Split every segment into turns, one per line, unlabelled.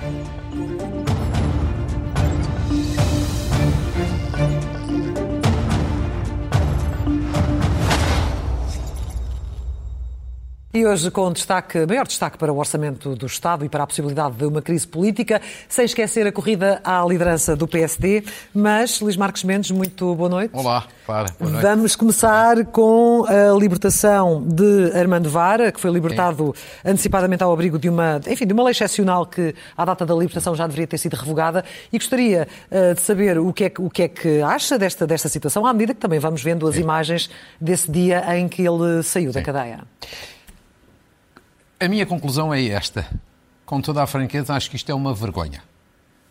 Thank you. E hoje com destaque, maior destaque para o orçamento do Estado e para a possibilidade de uma crise política, sem esquecer a corrida à liderança do PSD. Mas, Luís Marcos Mendes, muito boa noite.
Olá, Clara. Boa noite.
Vamos começar com a libertação de Armando Vara, que foi libertado Sim. antecipadamente ao abrigo de uma, enfim, de uma lei excepcional que, à data da libertação, já deveria ter sido revogada. E gostaria uh, de saber o que, é, o que é que acha desta, desta situação, à medida que também vamos vendo as Sim. imagens desse dia em que ele saiu Sim. da cadeia.
A minha conclusão é esta. Com toda a franqueza, acho que isto é uma vergonha.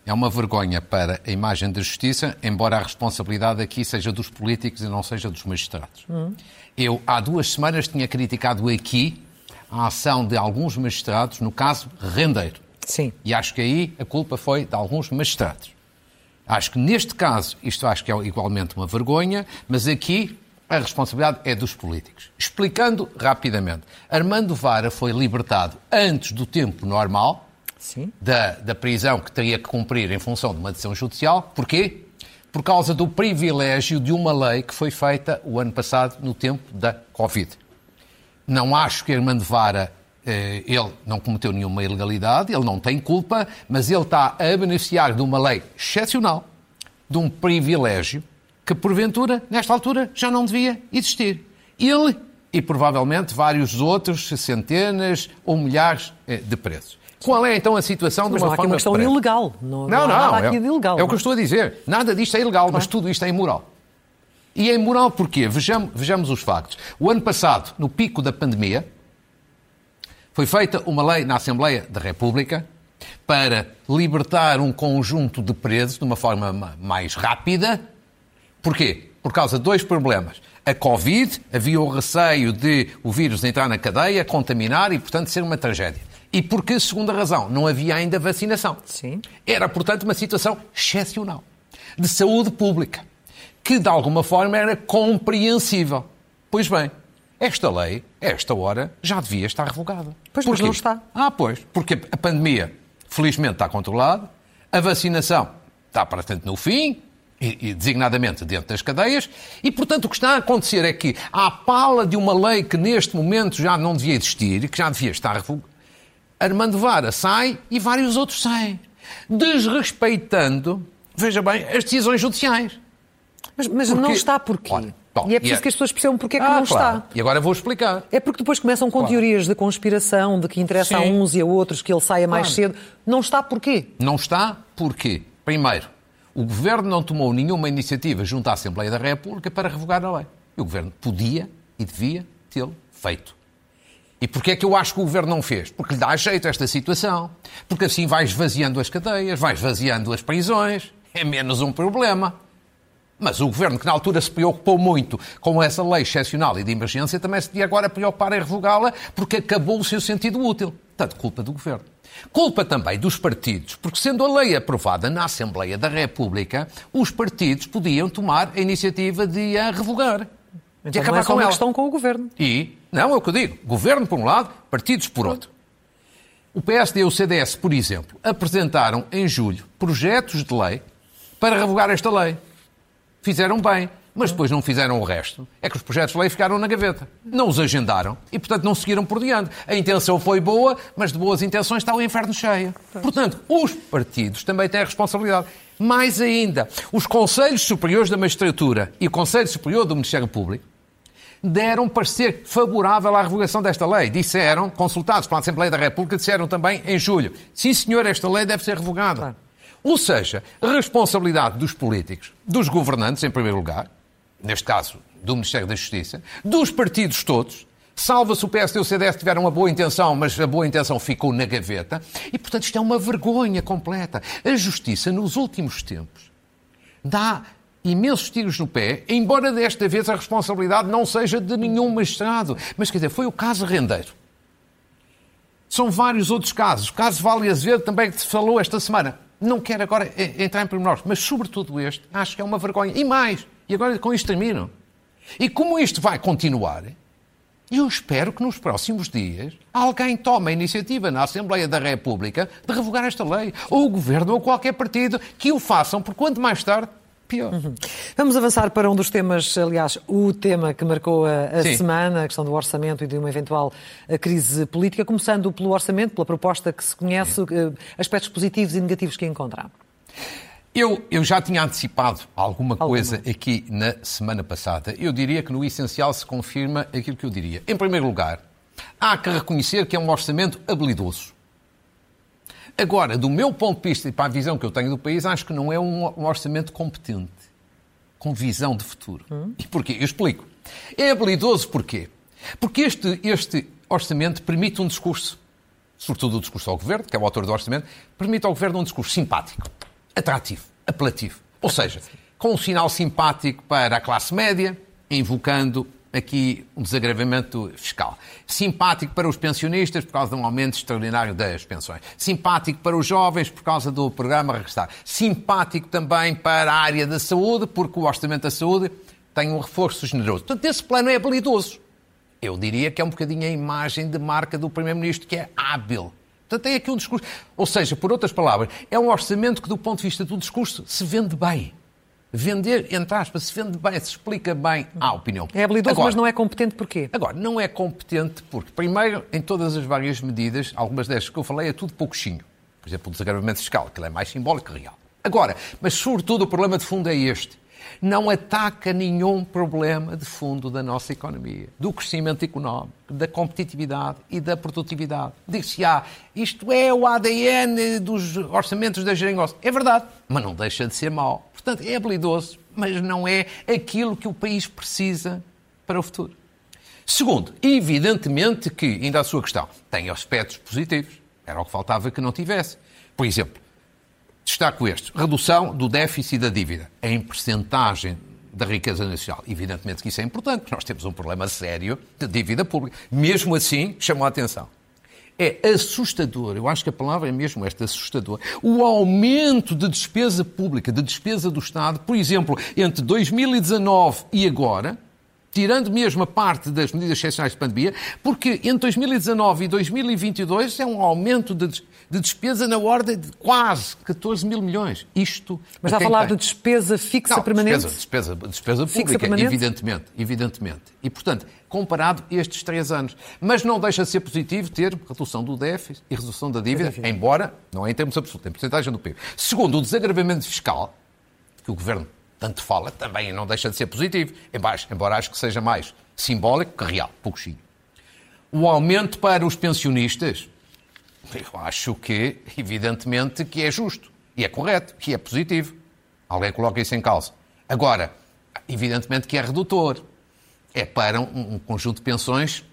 É uma vergonha para a imagem da justiça, embora a responsabilidade aqui seja dos políticos e não seja dos magistrados. Hum. Eu, há duas semanas, tinha criticado aqui a ação de alguns magistrados no caso Rendeiro.
Sim.
E acho que aí a culpa foi de alguns magistrados. Acho que neste caso, isto acho que é igualmente uma vergonha, mas aqui a responsabilidade é dos políticos. Explicando rapidamente, Armando Vara foi libertado antes do tempo normal da, da prisão que teria que cumprir em função de uma decisão judicial. Porquê? Por causa do privilégio de uma lei que foi feita o ano passado no tempo da Covid. Não acho que Armando Vara eh, ele não cometeu nenhuma ilegalidade, ele não tem culpa, mas ele está a beneficiar de uma lei excepcional, de um privilégio que porventura, nesta altura, já não devia existir. Ele e provavelmente vários outros, centenas ou milhares eh, de presos. Qual é então a situação
mas
de uma
não há aqui uma questão ilegal. Não, não, não, não
é,
ilegal,
é o que eu estou a dizer. Nada disto é ilegal, claro. mas tudo isto é imoral. E é imoral porquê? Vejamos, vejamos os factos. O ano passado, no pico da pandemia, foi feita uma lei na Assembleia da República para libertar um conjunto de presos de uma forma mais rápida Porquê? Por causa de dois problemas. A Covid, havia o receio de o vírus entrar na cadeia, contaminar e, portanto, ser uma tragédia. E porque, segunda razão, não havia ainda vacinação.
Sim.
Era, portanto, uma situação excepcional de saúde pública, que de alguma forma era compreensível. Pois bem, esta lei, a esta hora, já devia estar revogada.
Pois mas não está.
Ah, pois, porque a pandemia, felizmente, está controlada, a vacinação está, portanto, no fim, e, designadamente dentro das cadeias, e portanto o que está a acontecer é que, à pala de uma lei que neste momento já não devia existir, que já devia estar revogada, Armando Vara sai e vários outros saem, desrespeitando, veja bem, as decisões judiciais.
Mas, mas porque... não está porquê? Olha, bom, e é preciso é... que as pessoas percebam porque é que ah, não claro. está.
E agora vou explicar.
É porque depois começam com claro. teorias de conspiração, de que interessa Sim. a uns e a outros que ele saia mais claro. cedo. Não está porquê?
Não está porque, primeiro, o Governo não tomou nenhuma iniciativa junto à Assembleia da República para revogar a lei. E o Governo podia e devia tê-lo feito. E porquê é que eu acho que o Governo não fez? Porque lhe dá jeito esta situação. Porque assim vai esvaziando as cadeias, vai esvaziando as prisões, é menos um problema. Mas o Governo, que na altura se preocupou muito com essa lei excepcional e de emergência, também se devia agora preocupar em revogá-la porque acabou o seu sentido útil. Portanto, culpa do Governo. Culpa também dos partidos, porque sendo a lei aprovada na Assembleia da República, os partidos podiam tomar a iniciativa de a revogar.
Então, de acabar é com uma questão com o Governo.
E, não é o que eu digo, Governo por um lado, partidos por outro. O PSD e o CDS, por exemplo, apresentaram em julho projetos de lei para revogar esta lei. Fizeram bem mas depois não fizeram o resto, é que os projetos de lei ficaram na gaveta. Não os agendaram e, portanto, não seguiram por diante. A intenção foi boa, mas de boas intenções está o inferno cheio. Portanto, os partidos também têm a responsabilidade. Mais ainda, os Conselhos Superiores da Magistratura e o Conselho Superior do Ministério Público deram parecer favorável à revogação desta lei. Disseram, consultados pela Assembleia da República, disseram também em julho: sim, senhor, esta lei deve ser revogada. Claro. Ou seja, responsabilidade dos políticos, dos governantes, em primeiro lugar, neste caso do Ministério da Justiça, dos partidos todos, salva-se o PSD e o CDS tiveram uma boa intenção, mas a boa intenção ficou na gaveta, e portanto isto é uma vergonha completa. A Justiça, nos últimos tempos, dá imensos tiros no pé, embora desta vez a responsabilidade não seja de nenhum magistrado. Mas quer dizer, foi o caso Rendeiro. São vários outros casos. O caso Vale Azevedo também que se falou esta semana. Não quero agora entrar em pormenores, mas sobretudo este, acho que é uma vergonha. E mais, e agora com isto termino. E como isto vai continuar, eu espero que nos próximos dias alguém tome a iniciativa na Assembleia da República de revogar esta lei. Ou o Governo ou qualquer partido que o façam, porque quanto mais tarde, pior. Uhum.
Vamos avançar para um dos temas, aliás, o tema que marcou a, a semana, a questão do orçamento e de uma eventual eh, crise política, começando pelo orçamento, pela proposta que se conhece. Eh, aspectos positivos e negativos que encontram.
Eu, eu, já tinha antecipado alguma, alguma coisa aqui na semana passada. Eu diria que no essencial se confirma aquilo que eu diria. Em primeiro lugar, há que reconhecer que é um orçamento habilidoso. Agora, do meu ponto de vista e para a visão que eu tenho do país, acho que não é um, orçamento competente, com visão de futuro. Hum? E porquê? Eu explico. É habilidoso porquê? Porque este, este orçamento permite um discurso, sobretudo o discurso ao governo, que é o autor do orçamento, permite ao governo um discurso simpático atrativo, apelativo. Ou seja, com um sinal simpático para a classe média, invocando aqui um desagravamento fiscal. Simpático para os pensionistas por causa de um aumento extraordinário das pensões. Simpático para os jovens por causa do programa Regressar. Simpático também para a área da saúde, porque o orçamento da saúde tem um reforço generoso. Portanto, esse plano é habilidoso. Eu diria que é um bocadinho a imagem de marca do Primeiro-Ministro, que é hábil Portanto, tem aqui um discurso. Ou seja, por outras palavras, é um orçamento que, do ponto de vista do discurso, se vende bem. Vender, entre aspas, se vende bem, se explica bem à opinião.
É habilidoso, agora, mas não é competente porquê?
Agora, não é competente porque, primeiro, em todas as várias medidas, algumas destas que eu falei, é tudo pouquinho. Por exemplo, o desagravamento fiscal, que é mais simbólico que real. Agora, mas sobretudo o problema de fundo é este não ataca nenhum problema de fundo da nossa economia, do crescimento económico, da competitividade e da produtividade. Diz-se, ah, isto é o ADN dos orçamentos da geringonça. É verdade, mas não deixa de ser mau. Portanto, é habilidoso, mas não é aquilo que o país precisa para o futuro. Segundo, evidentemente que, ainda a sua questão, tem aspectos positivos. Era o que faltava que não tivesse. Por exemplo, Destaco este. Redução do déficit da dívida em percentagem da riqueza nacional. Evidentemente que isso é importante, porque nós temos um problema sério de dívida pública. Mesmo assim, chamou a atenção. É assustador, eu acho que a palavra é mesmo esta, assustador, o aumento de despesa pública, de despesa do Estado, por exemplo, entre 2019 e agora, tirando mesmo a parte das medidas excepcionais de pandemia, porque entre 2019 e 2022 é um aumento de, de despesa na ordem de quase 14 mil milhões. Isto.
Mas está a falar tem. de despesa fixa
Não,
permanente?
Despesa, despesa, despesa pública, permanente? evidentemente, evidentemente. E, portanto, comparado estes três anos. Mas não deixa de ser positivo ter redução do déficit e redução da dívida, embora não é em termos absolutos, em porcentagem do PIB. Segundo, o desagravamento fiscal, que o Governo tanto fala, também não deixa de ser positivo, embora acho que seja mais simbólico que real, pouquinho. O aumento para os pensionistas, eu acho que, evidentemente, que é justo, e é correto, e é positivo. Alguém coloca isso em causa. Agora, evidentemente que é redutor. É para um, um conjunto de pensões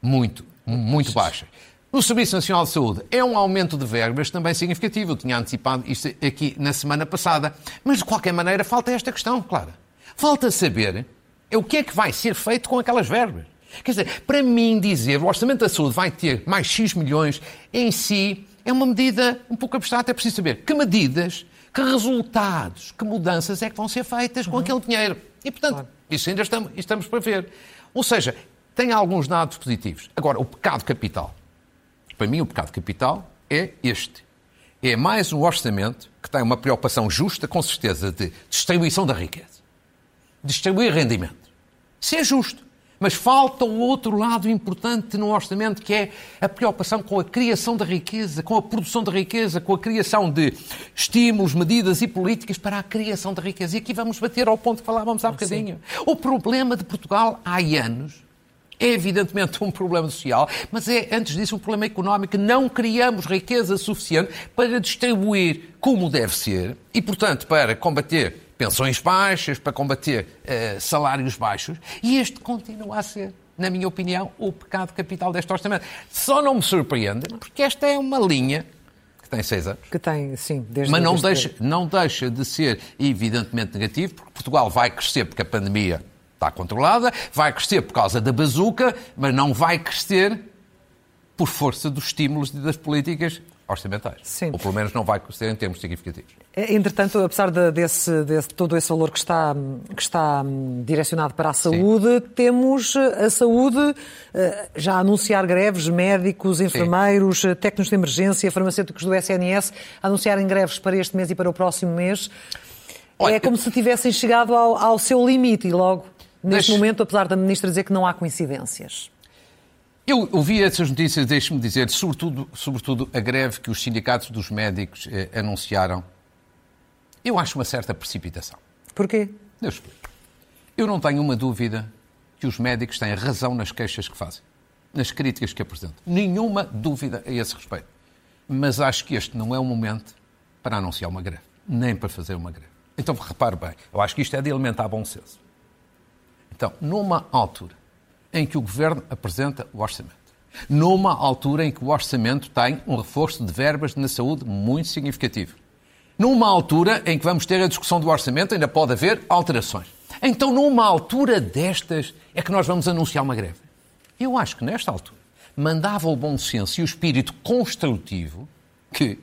muito, muito baixas. No Serviço Nacional de Saúde é um aumento de verbas também significativo. Eu tinha antecipado isto aqui na semana passada. Mas, de qualquer maneira, falta esta questão, claro. Falta saber o que é que vai ser feito com aquelas verbas. Quer dizer, para mim dizer o Orçamento da Saúde vai ter mais X milhões em si é uma medida um pouco abstrata. É preciso saber que medidas, que resultados, que mudanças é que vão ser feitas com uhum. aquele dinheiro. E, portanto, claro. isso ainda estamos, estamos para ver. Ou seja, tem alguns dados positivos. Agora, o pecado capital para mim, o pecado capital é este. É mais um orçamento que tem uma preocupação justa, com certeza, de distribuição da riqueza. Distribuir rendimento. Isso é justo. Mas falta o outro lado importante no orçamento, que é a preocupação com a criação da riqueza, com a produção da riqueza, com a criação de estímulos, medidas e políticas para a criação da riqueza. E aqui vamos bater ao ponto que falávamos há bocadinho. Sim. O problema de Portugal há anos é evidentemente um problema social, mas é, antes disso, um problema económico. Não criamos riqueza suficiente para distribuir como deve ser e, portanto, para combater pensões baixas, para combater uh, salários baixos. E este continua a ser na minha opinião, o pecado capital deste orçamento. Só não me surpreende, porque esta é uma linha que tem seis anos.
Que tem, sim, desde
Mas não deixa, não deixa de ser evidentemente negativo, porque Portugal vai crescer porque a pandemia está controlada, vai crescer por causa da bazuca, mas não vai crescer por força dos estímulos e das políticas orçamentais.
Sim.
Ou pelo menos não vai ser em termos significativos.
É, entretanto, apesar de, desse, desse, todo esse valor que está, que está hum, direcionado para a saúde, Sim. temos eh, a saúde eh, já a anunciar greves, médicos, enfermeiros, Sim. técnicos de emergência, farmacêuticos do SNS, a anunciarem greves para este mês e para o próximo mês. Olha, é como se tivessem chegado ao, ao seu limite e logo, neste deixe... momento, apesar da Ministra dizer que não há coincidências.
Eu ouvi essas notícias, deixe-me dizer, sobretudo, sobretudo a greve que os sindicatos dos médicos eh, anunciaram. Eu acho uma certa precipitação.
Porquê?
Eu explico. Eu não tenho uma dúvida que os médicos têm razão nas queixas que fazem, nas críticas que apresentam. Nenhuma dúvida a esse respeito. Mas acho que este não é o momento para anunciar uma greve, nem para fazer uma greve. Então, repare bem, eu acho que isto é de alimentar bom senso. Então, numa altura em que o Governo apresenta o orçamento, numa altura em que o orçamento tem um reforço de verbas na saúde muito significativo, numa altura em que vamos ter a discussão do orçamento, ainda pode haver alterações. Então, numa altura destas, é que nós vamos anunciar uma greve. Eu acho que nesta altura mandava o bom senso e o espírito construtivo que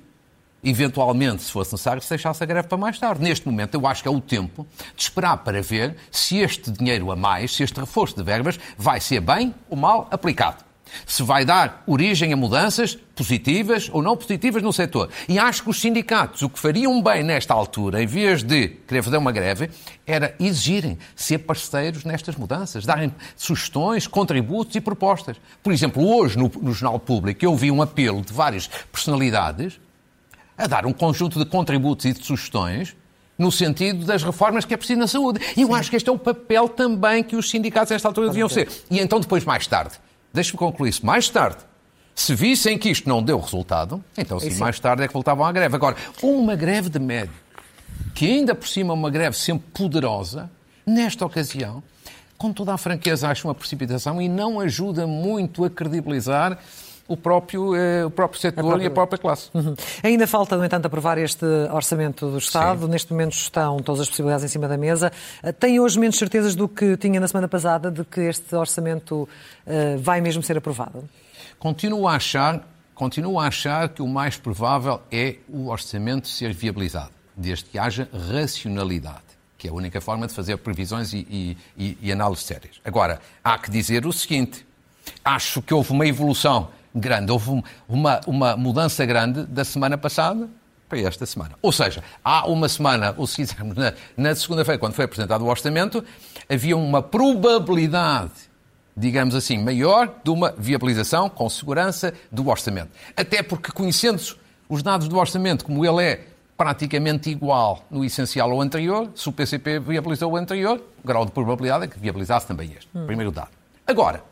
eventualmente, se fosse necessário, se deixasse a greve para mais tarde. Neste momento, eu acho que é o tempo de esperar para ver se este dinheiro a mais, se este reforço de verbas, vai ser bem ou mal aplicado. Se vai dar origem a mudanças positivas ou não positivas no setor. E acho que os sindicatos, o que fariam bem nesta altura, em vez de querer fazer uma greve, era exigirem ser parceiros nestas mudanças, darem sugestões, contributos e propostas. Por exemplo, hoje no, no Jornal Público eu vi um apelo de várias personalidades a dar um conjunto de contributos e de sugestões no sentido das reformas que é preciso na saúde. E eu Sim. acho que este é o papel também que os sindicatos nesta altura deviam ser. E então, depois, mais tarde, deixe-me concluir isso, mais tarde, se vissem que isto não deu resultado, então sim, sim, mais tarde é que voltavam à greve. Agora, uma greve de médico, que ainda por cima é uma greve sempre poderosa, nesta ocasião, com toda a franqueza, acho uma precipitação e não ajuda muito a credibilizar o próprio, eh, o próprio setor a própria... e a própria classe.
Uhum. Ainda falta, no entanto, aprovar este orçamento do Estado. Sim. Neste momento estão todas as possibilidades em cima da mesa. Eh, tem hoje menos certezas do que tinha na semana passada de que este orçamento uh, vai mesmo ser aprovado?
Continuo a achar, continuo a achar que o mais provável é o orçamento ser viabilizado, desde que haja racionalidade que é a única forma de fazer previsões e, e, e análises sérias. Agora, há que dizer o seguinte: acho que houve uma evolução grande. Houve uma, uma mudança grande da semana passada para esta semana. Ou seja, há uma semana, ou se quisermos, na, na segunda-feira, quando foi apresentado o orçamento, havia uma probabilidade, digamos assim, maior de uma viabilização com segurança do orçamento. Até porque, conhecendo os dados do orçamento, como ele é praticamente igual no essencial ao anterior, se o PCP viabilizou o anterior, o grau de probabilidade é que viabilizasse também este. Hum. Primeiro dado. Agora,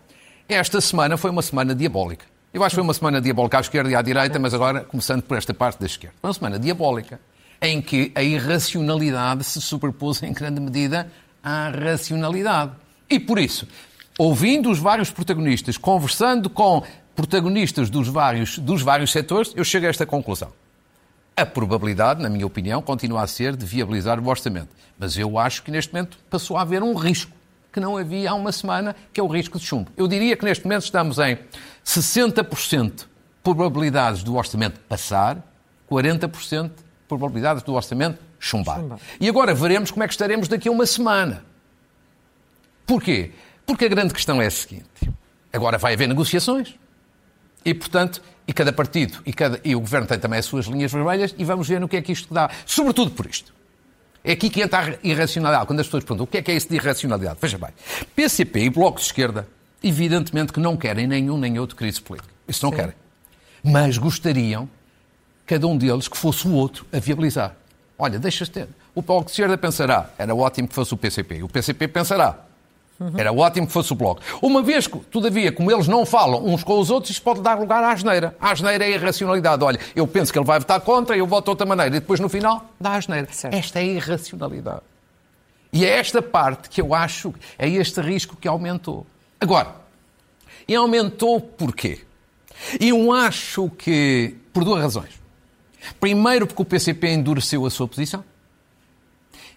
esta semana foi uma semana diabólica. Eu acho que foi uma semana diabólica à esquerda e à direita, mas agora começando por esta parte da esquerda. Foi uma semana diabólica em que a irracionalidade se sobrepôs em grande medida à racionalidade. E por isso, ouvindo os vários protagonistas, conversando com protagonistas dos vários, dos vários setores, eu chego a esta conclusão. A probabilidade, na minha opinião, continua a ser de viabilizar o orçamento. Mas eu acho que neste momento passou a haver um risco que não havia há uma semana, que é o risco de chumbo. Eu diria que neste momento estamos em 60% probabilidades do orçamento passar, 40% probabilidades do orçamento chumbar. chumbar. E agora veremos como é que estaremos daqui a uma semana. Porquê? Porque a grande questão é a seguinte: agora vai haver negociações. E, portanto, e cada partido e, cada, e o governo tem também as suas linhas vermelhas e vamos ver no que é que isto dá. Sobretudo por isto. É aqui que entra a irracionalidade. Quando as pessoas perguntam o que é que é isso de irracionalidade, veja bem, PCP e Bloco de Esquerda, evidentemente que não querem nenhum nem outro crise política. Isso não Sim. querem. Mas gostariam, cada um deles, que fosse o outro a viabilizar. Olha, deixa-se ter. O Bloco de Esquerda pensará, era ótimo que fosse o PCP. O PCP pensará. Era ótimo que fosse o Bloco. Uma vez que, todavia, como eles não falam uns com os outros, isso pode dar lugar à asneira. A asneira é a irracionalidade. Olha, eu penso que ele vai votar contra, eu voto de outra maneira. E depois, no final, dá a asneira. Certo. Esta é a irracionalidade. E é esta parte que eu acho, é este risco que aumentou. Agora, e aumentou porquê? Eu acho que, por duas razões. Primeiro, porque o PCP endureceu a sua posição.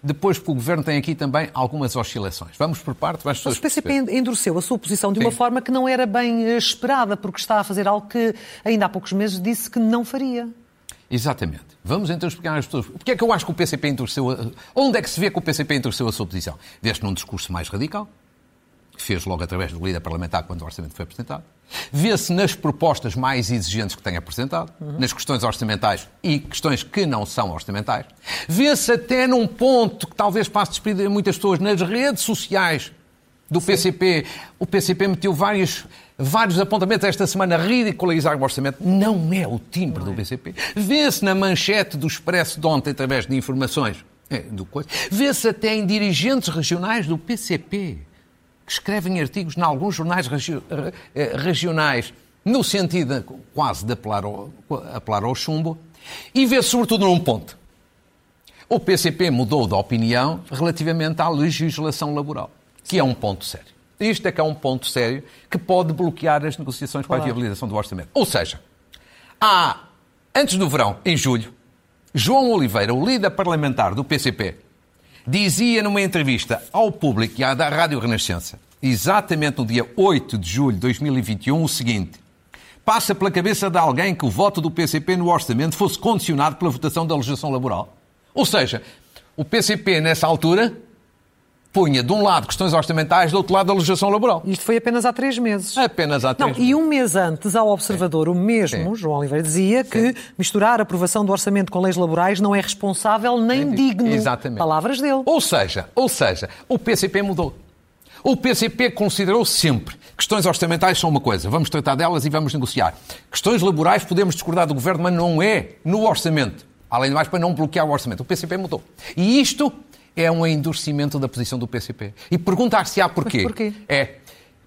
Depois porque o Governo tem aqui também algumas oscilações. Vamos por parte,
Mas o PCP endureceu a sua posição de uma Sim. forma que não era bem eh, esperada, porque está a fazer algo que ainda há poucos meses disse que não faria.
Exatamente. Vamos então explicar às pessoas. Porquê é que eu acho que o PCP endureceu... A... Onde é que se vê que o PCP endureceu a sua posição? Vê-se num discurso mais radical, que fez logo através do líder parlamentar quando o orçamento foi apresentado. Vê-se nas propostas mais exigentes que tem apresentado, uhum. nas questões orçamentais e questões que não são orçamentais. Vê-se até num ponto que talvez passe despedido a muitas pessoas, nas redes sociais do Sim. PCP. O PCP meteu vários, vários apontamentos esta semana a ridicularizar o orçamento. Não é o timbre não do é. PCP. Vê-se na manchete do Expresso de ontem, através de informações. É, Vê-se até em dirigentes regionais do PCP que escrevem artigos em alguns jornais regi eh, regionais no sentido quase de apelar ao, apelar ao chumbo, e vê sobretudo num ponto. O PCP mudou de opinião relativamente à legislação laboral, que é um ponto sério. Isto é que é um ponto sério que pode bloquear as negociações claro. para a viabilização do orçamento. Ou seja, há, antes do verão, em julho, João Oliveira, o líder parlamentar do PCP, dizia numa entrevista ao público e à Rádio Renascença, exatamente no dia 8 de julho de 2021, o seguinte: Passa pela cabeça de alguém que o voto do PCP no orçamento fosse condicionado pela votação da legislação laboral? Ou seja, o PCP, nessa altura, punha de um lado questões orçamentais, do outro lado a legislação laboral.
Isto foi apenas há três meses.
Apenas há três
Não, meses. E um mês antes, ao Observador, Sim. o mesmo, Sim. João Oliveira, dizia Sim. que misturar a aprovação do orçamento com leis laborais não é responsável nem, digno.
Exatamente.
Palavras dele.
Ou seja, ou seja, o PCP mudou. O PCP considerou sempre questões orçamentais são uma coisa, vamos tratar delas e vamos negociar. Questões laborais podemos discordar do governo, mas não é no orçamento. Além de mais, para não bloquear o orçamento. O PCP mudou. E isto é um endurecimento da posição do PCP. E perguntar-se-á porquê.
Mas porquê?
É.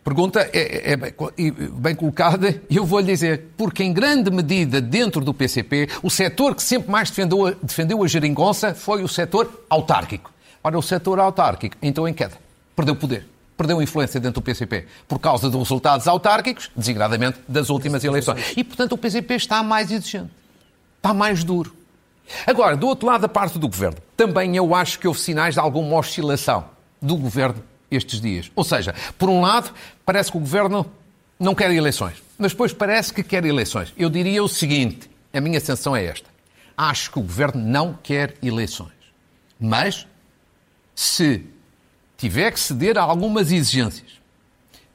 Pergunta é, é, é bem colocada e eu vou-lhe dizer, porque em grande medida dentro do PCP, o setor que sempre mais defendeu a, defendeu a geringonça foi o setor autárquico. Ora, o setor autárquico entrou em queda, perdeu poder, perdeu influência dentro do PCP por causa dos resultados autárquicos, designadamente das últimas eleições. E, portanto, o PCP está mais exigente, está mais duro. Agora, do outro lado da parte do governo, também eu acho que houve sinais de alguma oscilação do governo estes dias. Ou seja, por um lado, parece que o governo não quer eleições, mas depois parece que quer eleições. Eu diria o seguinte: a minha sensação é esta. Acho que o governo não quer eleições. Mas, se tiver que ceder a algumas exigências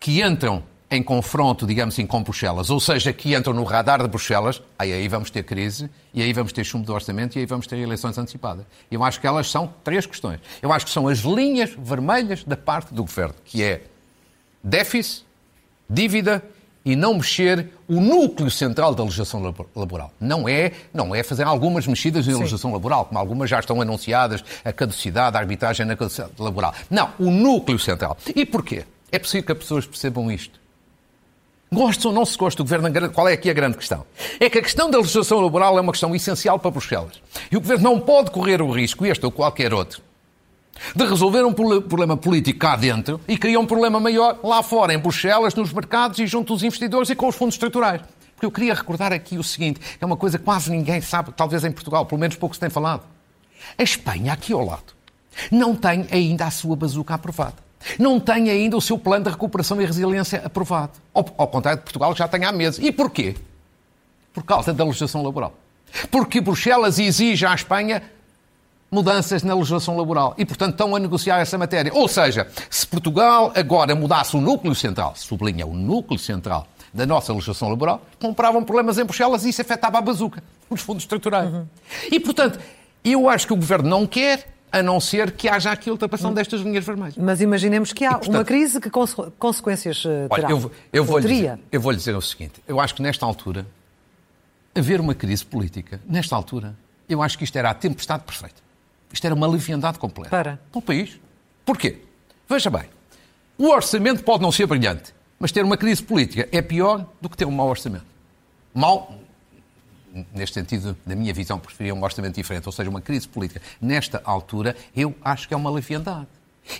que entram em confronto, digamos assim, com Bruxelas, ou seja, que entram no radar de Bruxelas, aí, aí vamos ter crise, e aí vamos ter chumbo do orçamento, e aí vamos ter eleições antecipadas. Eu acho que elas são três questões. Eu acho que são as linhas vermelhas da parte do governo, que é déficit, dívida e não mexer o núcleo central da legislação laboral. Não é, não é fazer algumas mexidas na legislação laboral, como algumas já estão anunciadas, a caducidade, a arbitragem na caducidade laboral. Não, o núcleo central. E porquê? É preciso que as pessoas percebam isto. Gostam ou não se gosta do governo, qual é aqui a grande questão? É que a questão da legislação laboral é uma questão essencial para Bruxelas. E o governo não pode correr o risco, este ou qualquer outro, de resolver um problema político cá dentro e criar um problema maior lá fora, em Bruxelas, nos mercados e junto dos investidores e com os fundos estruturais. Porque eu queria recordar aqui o seguinte: é uma coisa que quase ninguém sabe, talvez em Portugal, pelo menos pouco se tem falado. A Espanha, aqui ao lado, não tem ainda a sua bazuca aprovada não tem ainda o seu plano de recuperação e resiliência aprovado. Ao, ao contrário de Portugal, que já tem há meses. E porquê? Por causa da legislação laboral. Porque Bruxelas exige à Espanha mudanças na legislação laboral e, portanto, estão a negociar essa matéria. Ou seja, se Portugal agora mudasse o núcleo central, sublinha o núcleo central da nossa legislação laboral, compravam problemas em Bruxelas e isso afetava a bazuca, os fundos estruturais. Uhum. E, portanto, eu acho que o governo não quer, a não ser que haja aqui a ultrapassão destas linhas vermelhas.
Mas imaginemos que há e, portanto, uma crise que consequências eh, terá.
Olha, eu, eu vou dizer, eu vou lhe dizer o seguinte, eu acho que nesta altura, haver uma crise política, nesta altura, eu acho que isto era a tempestade perfeita. Isto era uma leviandade completa.
Para?
Para o país. Porquê? Veja bem, o orçamento pode não ser brilhante, mas ter uma crise política é pior do que ter um mau orçamento. Mau, neste sentido, da minha visão, preferia um orçamento diferente, ou seja, uma crise política. Nesta altura, eu acho que é uma leviandade.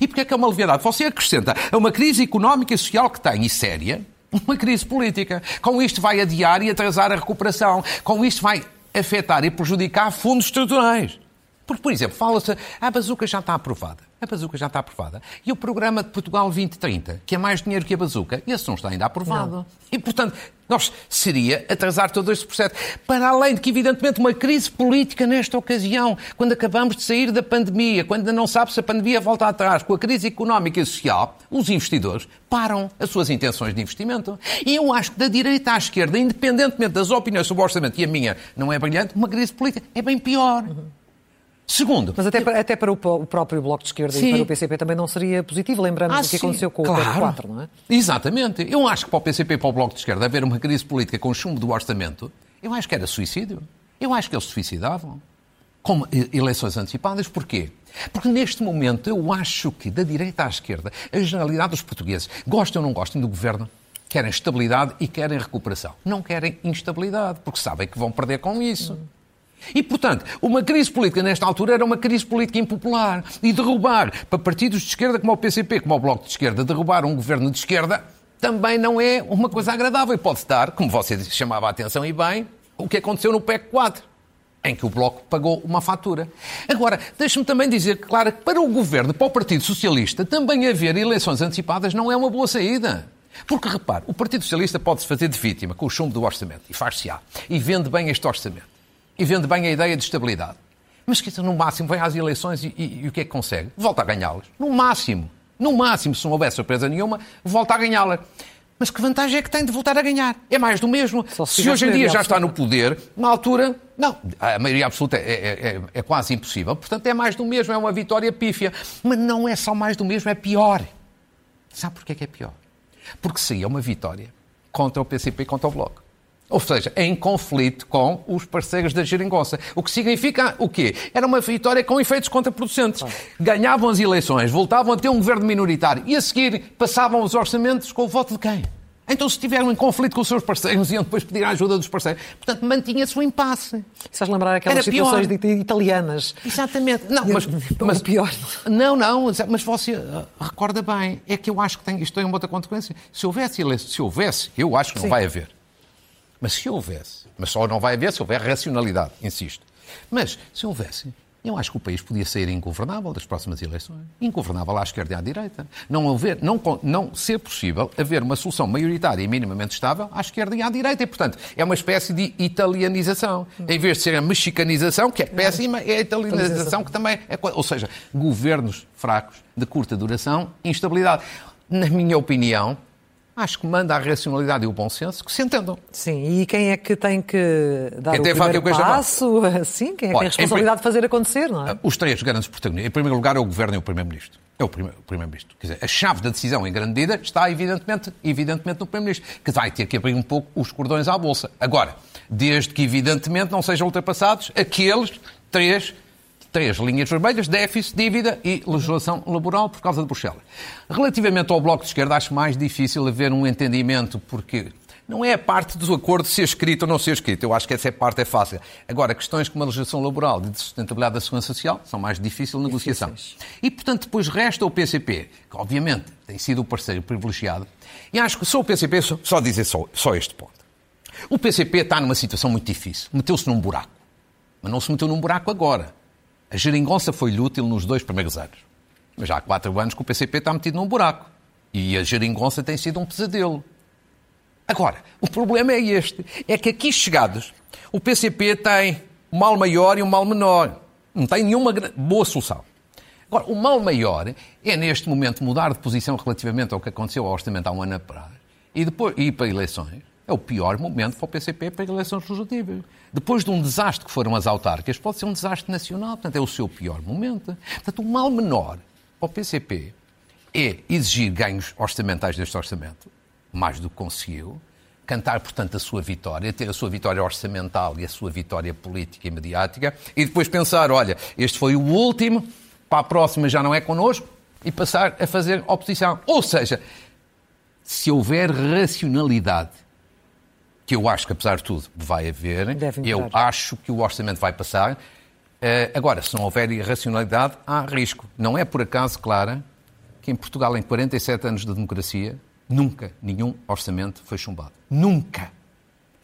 E porquê é que é uma leviandade? Você acrescenta a uma crise económica e social que tem, e séria, uma crise política. Com isto vai adiar e atrasar a recuperação. Com isto vai afetar e prejudicar fundos estruturais. Porque, por exemplo, fala-se, a bazuca já está aprovada. A bazuca já está aprovada. E o programa de Portugal 2030, que é mais dinheiro que a bazuca, esse não está ainda aprovado. Não. E, portanto, nós seria atrasar todo este processo. Para além de que, evidentemente, uma crise política nesta ocasião, quando acabamos de sair da pandemia, quando ainda não sabe se a pandemia volta atrás, com a crise económica e social, os investidores param as suas intenções de investimento. E eu acho que da direita à esquerda, independentemente das opiniões sobre o orçamento, e a minha não é brilhante, uma crise política é bem pior. Uhum. Segundo.
Mas até para, até para o, próprio Bloco de Esquerda Sim. e para o PCP também não seria positivo, lembrando ah, o que sim. aconteceu com claro. o PEC 4, não é?
Exatamente. Eu acho que para o PCP e para o Bloco de Esquerda haver uma crise política com chumbo do orçamento, eu acho que era suicídio. Eu acho que eles se suicidavam. Com eleições antecipadas, porquê? Porque neste momento eu acho que da direita à esquerda, a generalidade dos portugueses, gostam ou não gostam do governo, querem estabilidade e querem recuperação. Não querem instabilidade, porque sabem que vão perder com isso. Hum. E, portanto, uma crise política nesta altura era uma crise política impopular. E derrubar para partidos de esquerda como o PCP, como o Bloco de Esquerda, derrubar um governo de esquerda também não é uma coisa agradável. E pode estar, como você chamava a atenção e bem, o que aconteceu no PEC 4 em que o Bloco pagou uma fatura. Agora, deixe-me também dizer que, claro, para o Governo, para o Partido Socialista, também haver eleições antecipadas não é uma boa saída. Porque, repare, o Partido Socialista pode-se fazer de vítima com o chumbo do orçamento, e faz-se-á, e vende bem este orçamento e vende bem a ideia de estabilidade. Mas que no máximo vai às eleições e, e, e o que é que consegue? Volta a ganhá-las. No máximo. No máximo, se não houver surpresa nenhuma, volta a ganhá-las. Mas que vantagem é que tem de voltar a ganhar? É mais do mesmo. Se, se hoje em dia já está no poder, na altura, não, a maioria absoluta é, é, é, é, quase impossível. Portanto, é mais do mesmo, é uma vitória pífia. Mas não é só mais do mesmo, é pior. Sabe porquê que é pior? Porque seria uma vitória contra o PCP e contra o Bloco. Ou seja, em conflito com os parceiros da geringonça. O que significa o quê? Era uma vitória com efeitos contraproducentes. Ganhavam as eleições, voltavam a ter um governo minoritário e a seguir passavam os orçamentos com o voto de quem? Então, se estiveram em conflito com os seus parceiros, iam depois pedir a ajuda dos parceiros. Portanto, mantinha-se o impasse.
Estás a lembrar aquelas Era situações pior. italianas.
Exatamente. Não, mas,
mas pior.
Não, não, mas você uh, recorda bem. É que eu acho que tem, isto tem uma outra consequência. Se houvesse, se houvesse, eu acho que não Sim. vai haver mas se houvesse, mas só não vai haver se houver racionalidade, insisto. Mas se houvesse, eu acho que o país podia sair ingovernável das próximas eleições. Ingovernável à esquerda e à direita. Não, haver, não, não ser possível haver uma solução maioritária e minimamente estável à esquerda e à direita. E, portanto, é uma espécie de italianização. Em vez de ser a mexicanização, que é péssima, é a italianização, que também é. Ou seja, governos fracos, de curta duração, instabilidade. Na minha opinião, acho que manda a racionalidade e o bom senso que se entendam.
Sim, e quem é que tem que dar quem o primeiro passo? Sim, quem é que tem a responsabilidade de fazer acontecer, não é?
Os três grandes protagonistas. Em primeiro lugar é o Governo e o Primeiro-Ministro. É o Primeiro-Ministro. Quer dizer, a chave da decisão, em grande medida, está evidentemente, evidentemente no Primeiro-Ministro, que vai ter que abrir um pouco os cordões à Bolsa. Agora, desde que, evidentemente, não sejam ultrapassados aqueles três três linhas vermelhas, déficit, dívida e legislação laboral por causa de Bruxelas. Relativamente ao Bloco de Esquerda, acho mais difícil haver um entendimento, porque não é a parte do acordo ser escrito ou não ser escrito. Eu acho que essa parte é fácil. Agora, questões como a legislação laboral e de sustentabilidade da segurança social são mais difíceis de negociação. E, portanto, depois resta o PCP, que obviamente tem sido o parceiro privilegiado. E acho que só o PCP, só dizer só, só este ponto. O PCP está numa situação muito difícil. Meteu-se num buraco. Mas não se meteu num buraco agora. A geringonça foi-lhe útil nos dois primeiros anos. Mas já há quatro anos que o PCP está metido num buraco. E a geringonça tem sido um pesadelo. Agora, o problema é este. É que aqui chegados, o PCP tem um mal maior e um mal menor. Não tem nenhuma boa solução. Agora, o mal maior é, neste momento, mudar de posição relativamente ao que aconteceu ao orçamento há um ano atrás e, depois, ir para eleições é o pior momento para o PCP para eleições legislativas. Depois de um desastre que foram as autárquicas, pode ser um desastre nacional, portanto é o seu pior momento. Portanto, o mal menor para o PCP é exigir ganhos orçamentais deste orçamento, mais do que conseguiu, cantar, portanto, a sua vitória, ter a sua vitória orçamental e a sua vitória política e mediática, e depois pensar, olha, este foi o último, para a próxima já não é connosco, e passar a fazer oposição. Ou seja, se houver racionalidade que eu acho que, apesar de tudo, vai haver. Eu acho que o orçamento vai passar. Uh, agora, se não houver irracionalidade, há risco. Não é por acaso, Clara, que em Portugal, em 47 anos de democracia, nunca nenhum orçamento foi chumbado. Nunca.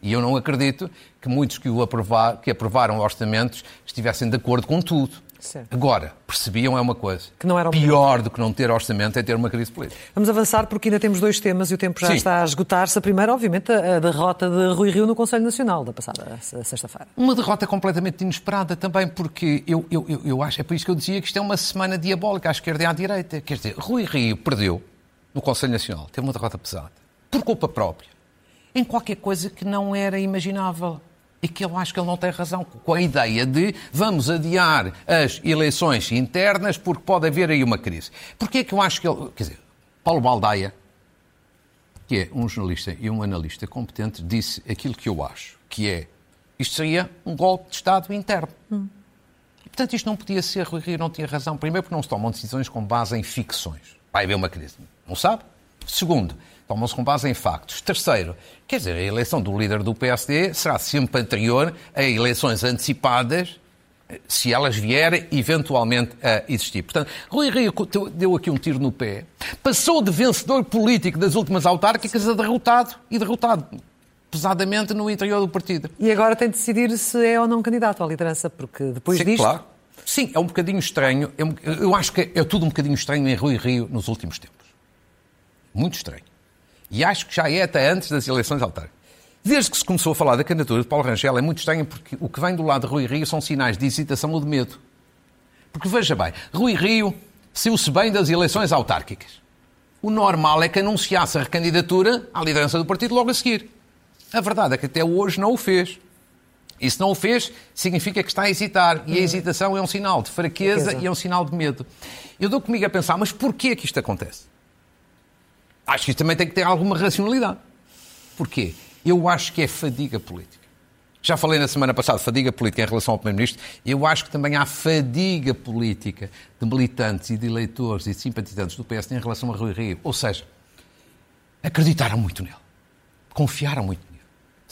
E eu não acredito que muitos que, o aprovar, que aprovaram orçamentos estivessem de acordo com tudo.
Certo.
Agora, percebiam é uma coisa.
Que não era o
Pior do que não ter orçamento é ter uma crise política.
Vamos avançar porque ainda temos dois temas e o tempo já
Sim.
está a esgotar-se. A primeira, obviamente, a derrota de Rui Rio no Conselho Nacional da passada se- sexta-feira.
Uma derrota completamente inesperada também, porque eu, eu, eu, eu acho, é por isso que eu dizia que isto é uma semana diabólica à esquerda e à direita. Quer dizer, Rui Rio perdeu no Conselho Nacional, teve uma derrota pesada, por culpa própria, em qualquer coisa que não era imaginável. E que eu acho que ele não tem razão com a ideia de vamos adiar as eleições internas porque pode haver aí uma crise. Porquê é que eu acho que ele. Quer dizer, Paulo Baldaia, que é um jornalista e um analista competente, disse aquilo que eu acho, que é isto seria um golpe de Estado interno. E, portanto, isto não podia ser, Rui Rio não tinha razão. Primeiro, porque não se tomam decisões com base em ficções. Vai haver uma crise. Não sabe? Segundo, tomam-se com base em factos. Terceiro, quer dizer, a eleição do líder do PSD será sempre anterior a eleições antecipadas se elas vierem eventualmente a existir. Portanto, Rui Rio deu aqui um tiro no pé, passou de vencedor político das últimas autárquicas a derrotado e derrotado pesadamente no interior do partido.
E agora tem de decidir se é ou não candidato à liderança, porque depois
Sim,
disto.
claro. Sim, é um bocadinho estranho. é Eu acho que é tudo um bocadinho estranho em Rui Rio nos últimos tempos. Muito estranho. E acho que já é até antes das eleições autárquicas. Desde que se começou a falar da candidatura de Paulo Rangel é muito estranho porque o que vem do lado de Rui Rio são sinais de hesitação ou de medo. Porque veja bem, Rui Rio saiu-se bem das eleições autárquicas. O normal é que anunciasse a recandidatura à liderança do partido logo a seguir. A verdade é que até hoje não o fez. E se não o fez, significa que está a hesitar. E a hesitação é um sinal de fraqueza,
Fraqueza.
e é um sinal de medo. Eu dou comigo a pensar, mas porquê que isto acontece? Acho que isto também tem que ter alguma racionalidade. Porquê? Eu acho que é fadiga política. Já falei na semana passada fadiga política em relação ao Primeiro-Ministro. Eu acho que também há fadiga política de militantes e de eleitores e de simpatizantes do PSD em relação a Rui Rio. Ou seja, acreditaram muito nele. Confiaram muito nele.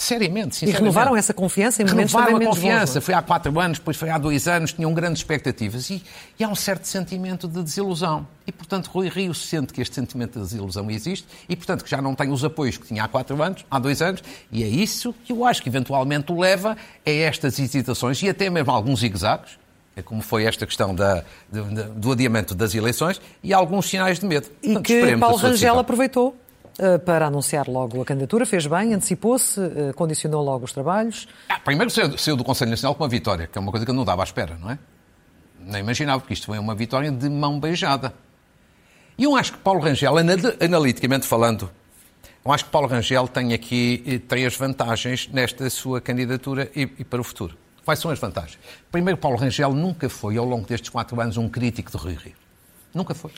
Seriamente,
E
sinceramente.
renovaram essa confiança em momentos
Renovaram a
bons,
confiança.
é?
Foi há quatro anos, depois foi há dois anos, tinham grandes expectativas. E, e há um certo sentimento de desilusão. E, portanto, Rui Rio sente que este sentimento de desilusão existe e, portanto, que já não tem os apoios que tinha há quatro anos, há dois anos. E é isso que eu acho que eventualmente o leva a estas hesitações e até mesmo alguns zigue-zagues, é como foi esta questão da- de- do adiamento das eleições, e alguns sinais de medo.
E
Portanto,
que Paulo Rangel aproveitou para anunciar logo a candidatura, fez bem, antecipou-se, eh, condicionou logo os trabalhos.
Ah, primeiro saiu, saiu do Conselho Nacional com uma vitória, que é uma coisa que eu não dava à espera, não é? Nem imaginava, porque isto foi uma vitória de mão beijada. E eu acho que Paulo Rangel, anal- analiticamente falando, eu acho que Paulo Rangel tem aqui eh, três vantagens nesta sua candidatura e, e para o futuro. Quais são as vantagens? Primeiro, Paulo Rangel nunca foi, ao longo destes quatro anos, um crítico de Rui Rio. Nunca foi.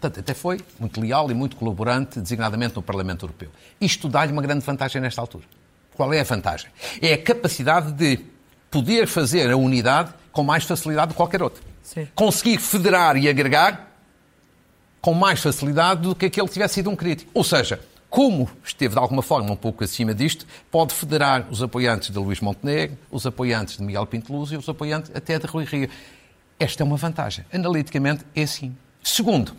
Portanto, até foi muito leal e muito colaborante, designadamente no Parlamento Europeu. Isto dá-lhe uma grande vantagem nesta altura. Qual é a vantagem? É a capacidade de poder fazer a unidade com mais facilidade do que qualquer outro.
Sim.
Conseguir federar e agregar com mais facilidade do que aquele que tivesse sido um crítico. Ou seja, como esteve de alguma forma um pouco acima disto, pode federar os apoiantes de Luís Montenegro, os apoiantes de Miguel Pinto Luz e os apoiantes até de Rui Rio. Esta é uma vantagem. Analiticamente é assim. Segundo,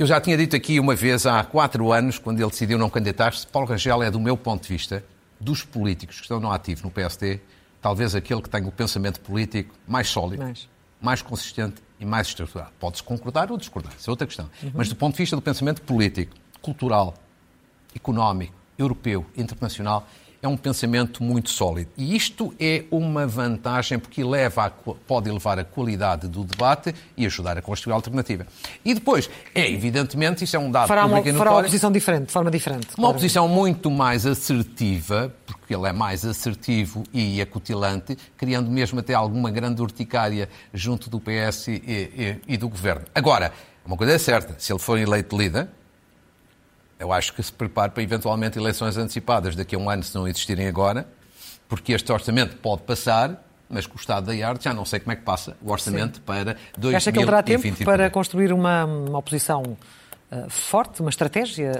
eu já tinha dito aqui uma vez há quatro anos, quando ele decidiu não candidatar-se, Paulo Rangel é, do meu ponto de vista, dos políticos que estão no ativo no PSD, talvez aquele que tem o pensamento político mais sólido,
Mais.
mais consistente e mais estruturado. Pode-se concordar ou discordar, isso é outra questão. Mas do ponto de vista do pensamento político, cultural, económico, europeu, internacional, é um pensamento muito sólido. E isto é uma vantagem porque leva a, pode elevar a qualidade do debate e ajudar a construir a alternativa. E depois, é evidentemente, isso é um dado
Fará uma,
público
fará uma
notório,
posição diferente, de forma diferente.
uma
claramente.
oposição muito mais assertiva, porque ele é mais assertivo e acutilante, criando mesmo até alguma grande urticária junto do PS e, e- e do Governo. Agora, uma coisa é certa, se ele for eleito líder, eu acho que se prepare para eventualmente eleições antecipadas daqui a um ano, se não existirem agora, porque este orçamento pode passar, mas com o estado da arte já não sei como é que passa o orçamento para 2023.
Acha que ele terá tempo para construir uma, uma oposição eh, forte, uma estratégia?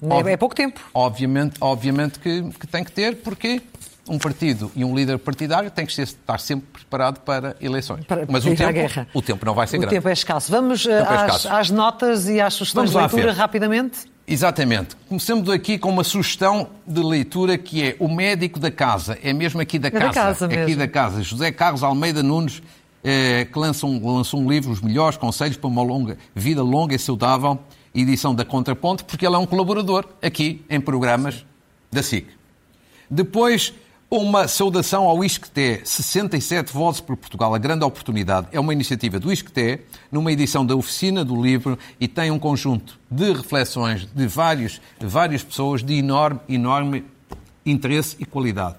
não é?
Óbvio.
É pouco tempo.
Obviamente, obviamente que, que tem que ter, porque um partido e um líder partidário tem que estar sempre preparado para eleições.
Para-
Mas o tempo,
guerra.
o tempo não vai ser
O
grande.
tempo é escasso. Vamos
é
às,
escasso.
às notas e às sugestões
Vamos
de leitura rapidamente.
Exatamente. Começamos aqui com uma sugestão de leitura que é O Médico da Casa. É mesmo aqui da
É da
casa.
casa
aqui da casa. José Carlos Almeida Nunes, eh, que lança um, lançou um livro, Os Melhores Conselhos para uma longa, Vida Longa e Saudável, edição da Contraponto, porque ele é um colaborador aqui em programas da SIC. Depois, uma saudação ao Isqueté, 67 vozes por Portugal, a grande oportunidade. É uma iniciativa do Isqueté, numa edição da oficina do livro e tem um conjunto de reflexões de vários, de várias pessoas de enorme, enorme interesse e qualidade.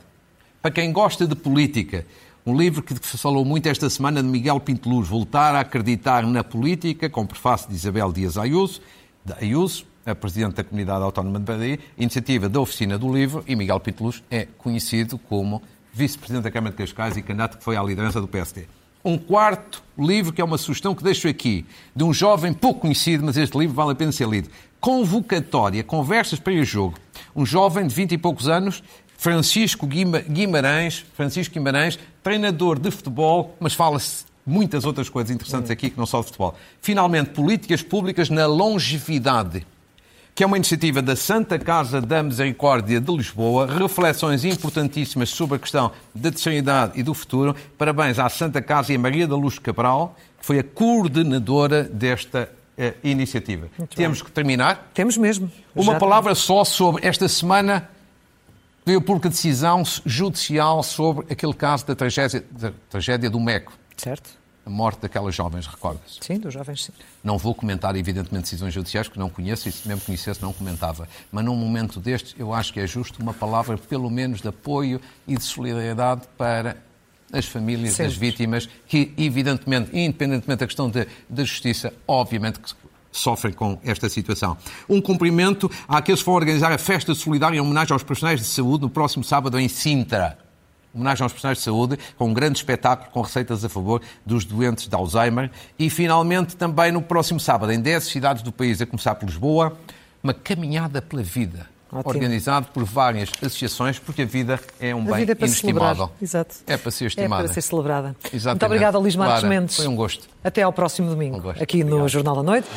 Para quem gosta de política, um livro que se falou muito esta semana de Miguel Pinteluz, Voltar a Acreditar na Política, com prefácio de Isabel Dias Ayuso, de Ayuso, a Presidente da Comunidade Autónoma de Bahia, iniciativa da Oficina do Livro, e Miguel Pinteluz é conhecido como Vice-Presidente da Câmara de Cascais e candidato que foi à liderança do PSD. Um quarto livro, que é uma sugestão que deixo aqui, de um jovem pouco conhecido, mas este livro vale a pena ser lido. Convocatória, Conversas para o Jogo. Um jovem de 20 e poucos anos, Francisco Guima- Guimarães, Francisco Guimarães, treinador de futebol, mas fala-se muitas outras coisas interessantes aqui que não só de futebol. Finalmente, políticas públicas na longevidade que é uma iniciativa da Santa Casa da Misericórdia de Lisboa, reflexões importantíssimas sobre a questão da terceira idade e do futuro. Parabéns à Santa Casa e a Maria da Luz Cabral, que foi a coordenadora desta eh, iniciativa. Temos que terminar.
Temos mesmo.
Uma
Já-
palavra só sobre esta semana veio pública decisão judicial sobre aquele caso da tragédia, da tragédia do Meco,
Certo?
A morte daquelas jovens, recorda-se.
Sim, dos jovens, sim.
Não vou comentar, evidentemente, decisões judiciais que não conheço e se mesmo conhecesse não comentava. Mas num momento destes, eu acho que é justo uma palavra, pelo menos, de apoio e de solidariedade para as famílias das
Sempre.
vítimas que, evidentemente, independentemente da questão da da justiça, obviamente que sofrem com esta situação. Um cumprimento àqueles que vão organizar a festa solidária em homenagem aos profissionais de saúde no próximo sábado em Sintra homenagem aos profissionais de saúde, com um grande espetáculo com receitas a favor dos doentes de Alzheimer. E, finalmente, também no próximo sábado, em 10 cidades do país, a começar por Lisboa, uma caminhada pela vida,
Ótimo.
organizado por várias associações, porque a vida é um
A
bem
vida é para
inestimável.
Exato.
É para ser
É
estimada.
para ser celebrada.
Exatamente.
Muito obrigada, Luís Marcos
Clara,
Mendes.
foi um gosto.
Até ao próximo domingo,
Um
aqui no
Obrigado.
Jornal da Noite.